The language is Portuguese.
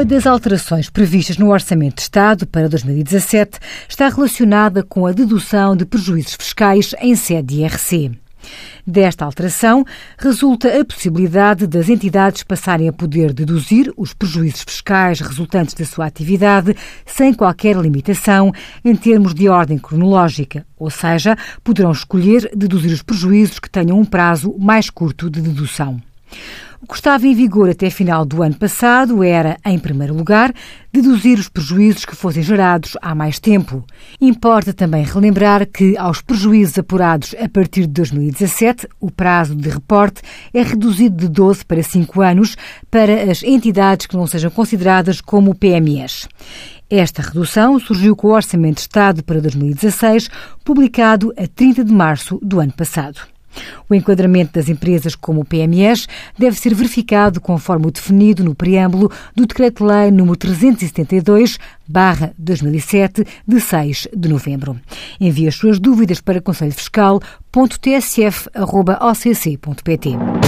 Uma das alterações previstas no Orçamento de Estado para 2017 está relacionada com a dedução de prejuízos fiscais em sede IRC. Desta alteração resulta a possibilidade das entidades passarem a poder deduzir os prejuízos fiscais resultantes da sua atividade sem qualquer limitação em termos de ordem cronológica, ou seja, poderão escolher deduzir os prejuízos que tenham um prazo mais curto de dedução. O que estava em vigor até final do ano passado era, em primeiro lugar, deduzir os prejuízos que fossem gerados há mais tempo. Importa também relembrar que, aos prejuízos apurados a partir de 2017, o prazo de reporte é reduzido de 12 para 5 anos para as entidades que não sejam consideradas como PMEs. Esta redução surgiu com o Orçamento de Estado para 2016, publicado a 30 de março do ano passado. O enquadramento das empresas como PMEs deve ser verificado conforme o definido no preâmbulo do Decreto-Lei nº 372, 2007, de 6 de novembro. Envie as suas dúvidas para conselhofiscal.tsf.occ.pt.